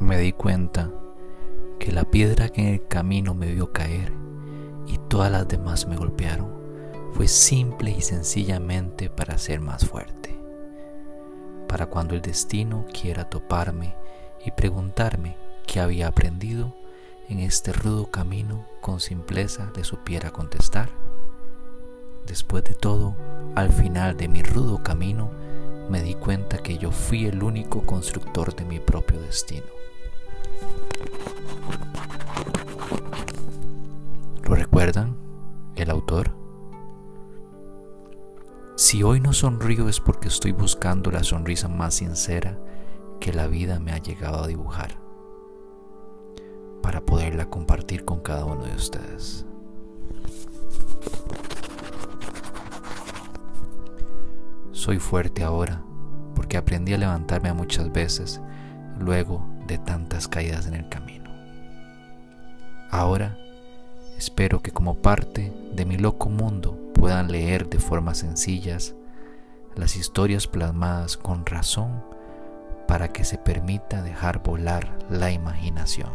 me di cuenta que la piedra que en el camino me vio caer y todas las demás me golpearon fue simple y sencillamente para ser más fuerte. Para cuando el destino quiera toparme y preguntarme qué había aprendido en este rudo camino, con simpleza le supiera contestar. Después de todo, al final de mi rudo camino, yo fui el único constructor de mi propio destino. ¿Lo recuerdan? El autor. Si hoy no sonrío es porque estoy buscando la sonrisa más sincera que la vida me ha llegado a dibujar para poderla compartir con cada uno de ustedes. Soy fuerte ahora porque aprendí a levantarme muchas veces luego de tantas caídas en el camino. Ahora espero que como parte de mi loco mundo puedan leer de formas sencillas las historias plasmadas con razón para que se permita dejar volar la imaginación.